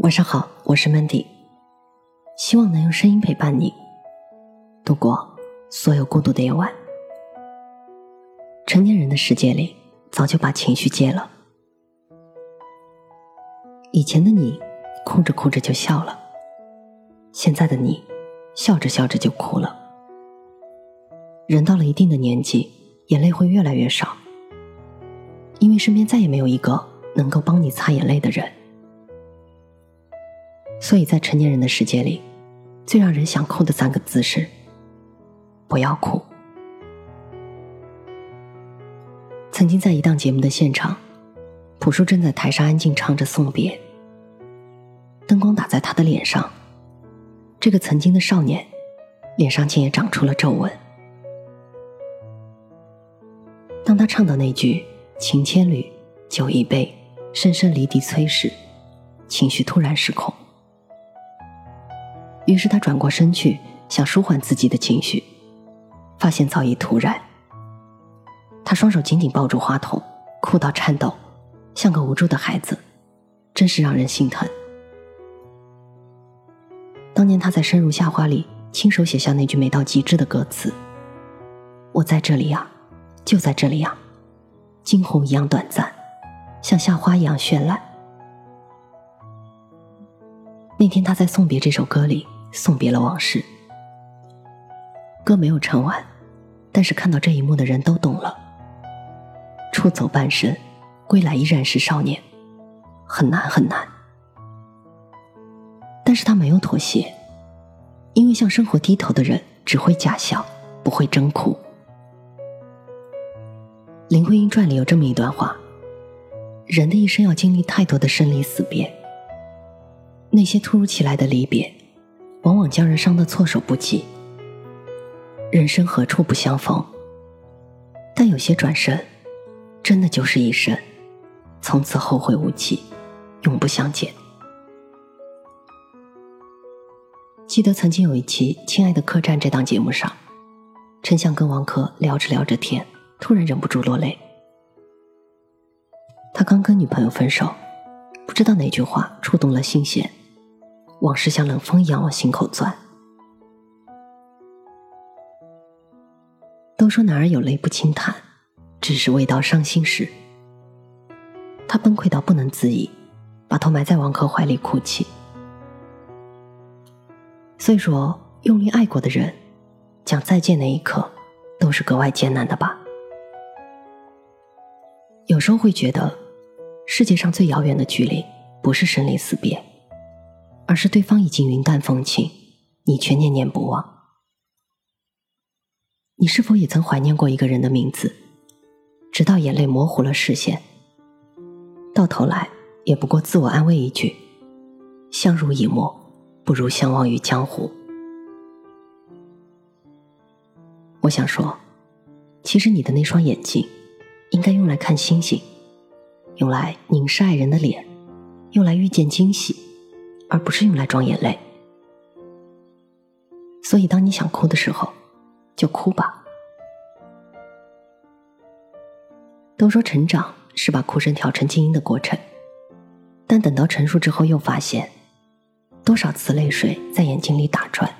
晚上好，我是 Mandy，希望能用声音陪伴你度过所有孤独的夜晚。成年人的世界里，早就把情绪戒了。以前的你，哭着哭着就笑了；现在的你，笑着笑着就哭了。人到了一定的年纪，眼泪会越来越少，因为身边再也没有一个能够帮你擦眼泪的人。所以在成年人的世界里，最让人想哭的三个字是“不要哭”。曾经在一档节目的现场，朴树正在台上安静唱着送别，灯光打在他的脸上，这个曾经的少年，脸上竟也长出了皱纹。当他唱到那句“情千缕，酒一杯，声声离笛催”时，情绪突然失控。于是他转过身去，想舒缓自己的情绪，发现早已突然。他双手紧紧抱住话筒，哭到颤抖，像个无助的孩子，真是让人心疼。当年他在《生如夏花》里亲手写下那句美到极致的歌词：“我在这里呀，就在这里呀，惊鸿一样短暂，像夏花一样绚烂。”那天他在送别这首歌里。送别了往事，歌没有唱完，但是看到这一幕的人都懂了。出走半生，归来依然是少年，很难很难。但是他没有妥协，因为向生活低头的人只会假笑，不会真哭。林徽因传里有这么一段话：人的一生要经历太多的生离死别，那些突如其来的离别。往往将人伤得措手不及。人生何处不相逢？但有些转身，真的就是一生，从此后会无期，永不相见。记得曾经有一期《亲爱的客栈》这档节目上，陈翔跟王珂聊着聊着天，突然忍不住落泪。他刚跟女朋友分手，不知道哪句话触动了心弦。往事像冷风一样往心口钻。都说男儿有泪不轻弹，只是未到伤心时。他崩溃到不能自已，把头埋在王珂怀里哭泣。所以说，用力爱过的人，讲再见那一刻，都是格外艰难的吧。有时候会觉得，世界上最遥远的距离，不是生离死别。而是对方已经云淡风轻，你却念念不忘。你是否也曾怀念过一个人的名字，直到眼泪模糊了视线？到头来也不过自我安慰一句：“相濡以沫，不如相忘于江湖。”我想说，其实你的那双眼睛，应该用来看星星，用来凝视爱人的脸，用来遇见惊喜。而不是用来装眼泪，所以当你想哭的时候，就哭吧。都说成长是把哭声调成静音的过程，但等到成熟之后，又发现多少次泪水在眼睛里打转，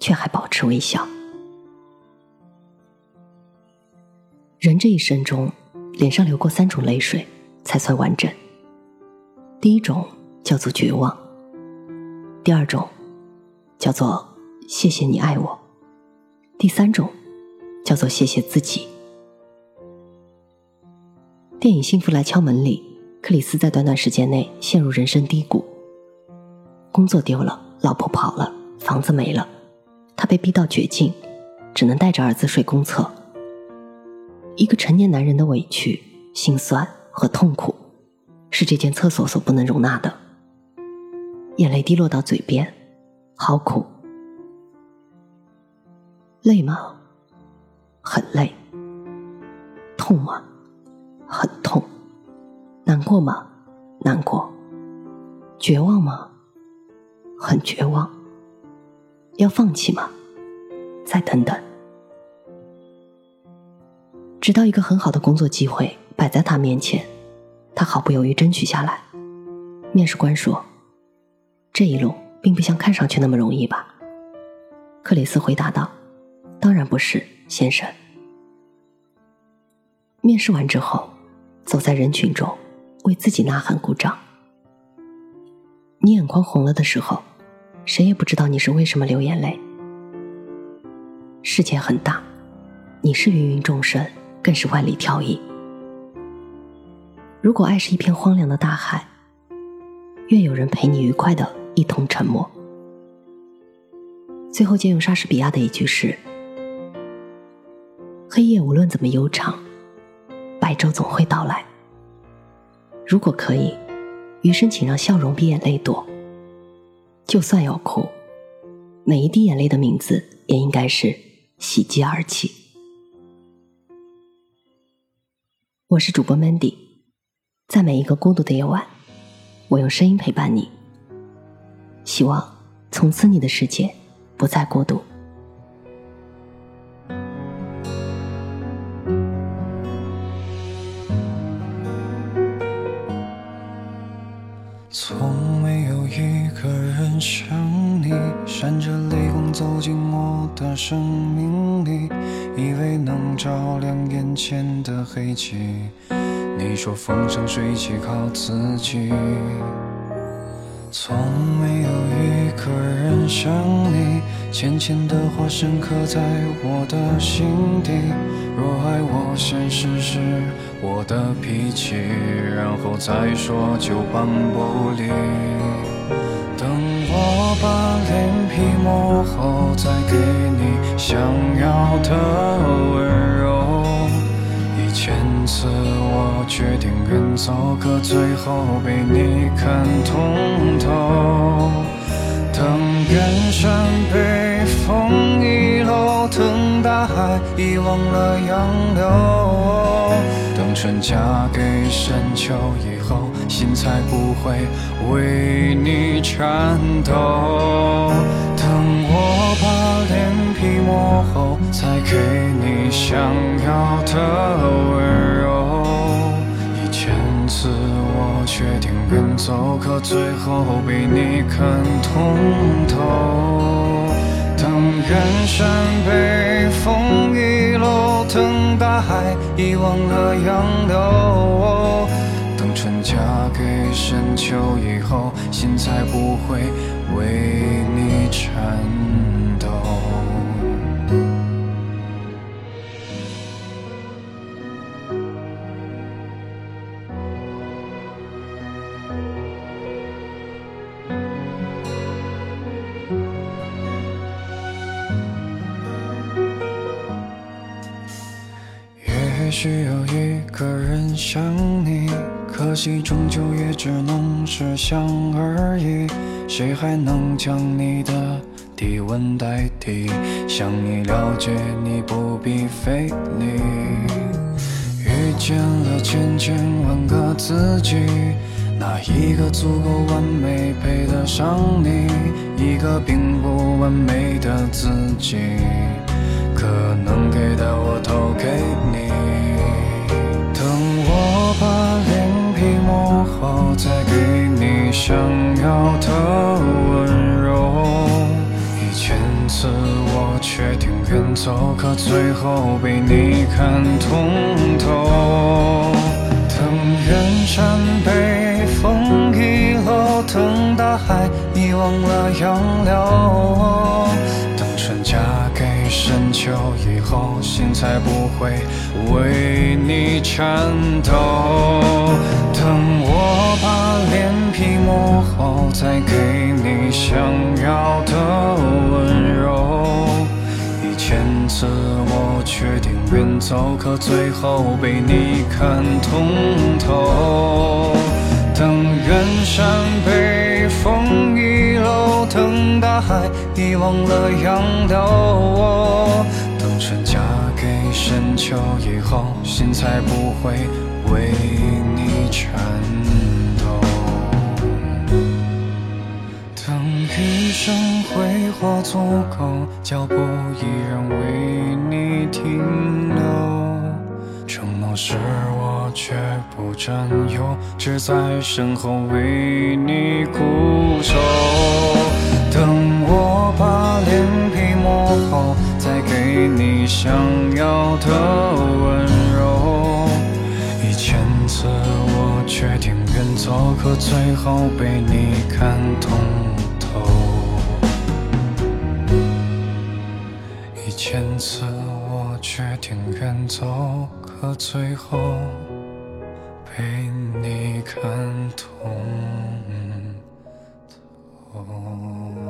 却还保持微笑。人这一生中，脸上流过三种泪水才算完整。第一种叫做绝望。第二种，叫做谢谢你爱我；第三种，叫做谢谢自己。电影《幸福来敲门》里，克里斯在短短时间内陷入人生低谷，工作丢了，老婆跑了，房子没了，他被逼到绝境，只能带着儿子睡公厕。一个成年男人的委屈、心酸和痛苦，是这间厕所所不能容纳的。眼泪滴落到嘴边，好苦。累吗？很累。痛吗？很痛。难过吗？难过。绝望吗？很绝望。要放弃吗？再等等。直到一个很好的工作机会摆在他面前，他毫不犹豫争取下来。面试官说。这一路并不像看上去那么容易吧？克里斯回答道：“当然不是，先生。”面试完之后，走在人群中，为自己呐喊鼓掌。你眼眶红了的时候，谁也不知道你是为什么流眼泪。世界很大，你是芸芸众生，更是万里挑一。如果爱是一片荒凉的大海，愿有人陪你愉快的一同沉默。最后借用莎士比亚的一句诗：“黑夜无论怎么悠长，白昼总会到来。”如果可以，余生请让笑容比眼泪多。就算要哭，每一滴眼泪的名字也应该是喜极而泣。我是主播 Mandy。在每一个孤独的夜晚，我用声音陪伴你。希望从此你的世界不再孤独。从没有一个人像你，闪着泪光走进我的生命里，以为能照亮眼前的黑漆。你说风生水起靠自己，从没有一个人像你，浅浅的话深刻在我的心底。若爱我，先试试我的脾气，然后再说就半不离。等我把脸皮磨厚，再给你想要的温柔。一千次我决定远走，可最后被你看透。山被风遗漏，等大海遗忘了洋流。等春嫁给深秋以后，心才不会为你颤抖。等我把脸皮磨厚，再给你想要的温柔。一千次我走，可最后被你看通透。等远山被风遗落，等大海遗忘了杨柳。等春嫁给深秋以后，心才不会为你颤抖需要一个人想你，可惜终究也只能是想而已。谁还能将你的体温代替？想你了解你不必费力。遇见了千千万个自己，哪一个足够完美配得上你？一个并不完美的自己。能给的我都给你。等我把脸皮磨厚，再给你想要的温柔。一千次我决定远走，可最后被你看通透。等远山被风遗漏，等大海遗忘了洋流。深秋以后，心才不会为你颤抖。等我把脸皮磨厚，再给你想要的温柔。一千次我决定远走，可最后被你看通透。等远山被风一等大海遗忘了洋流。等春嫁给深秋以后，心才不会为你颤抖。等余生挥霍足够，脚步依然为你停留。承诺是我绝不占有，只在身后为你想要的温柔。一千次我决定远走，可最后被你看通透。一千次我决定远走，可最后被你看通透。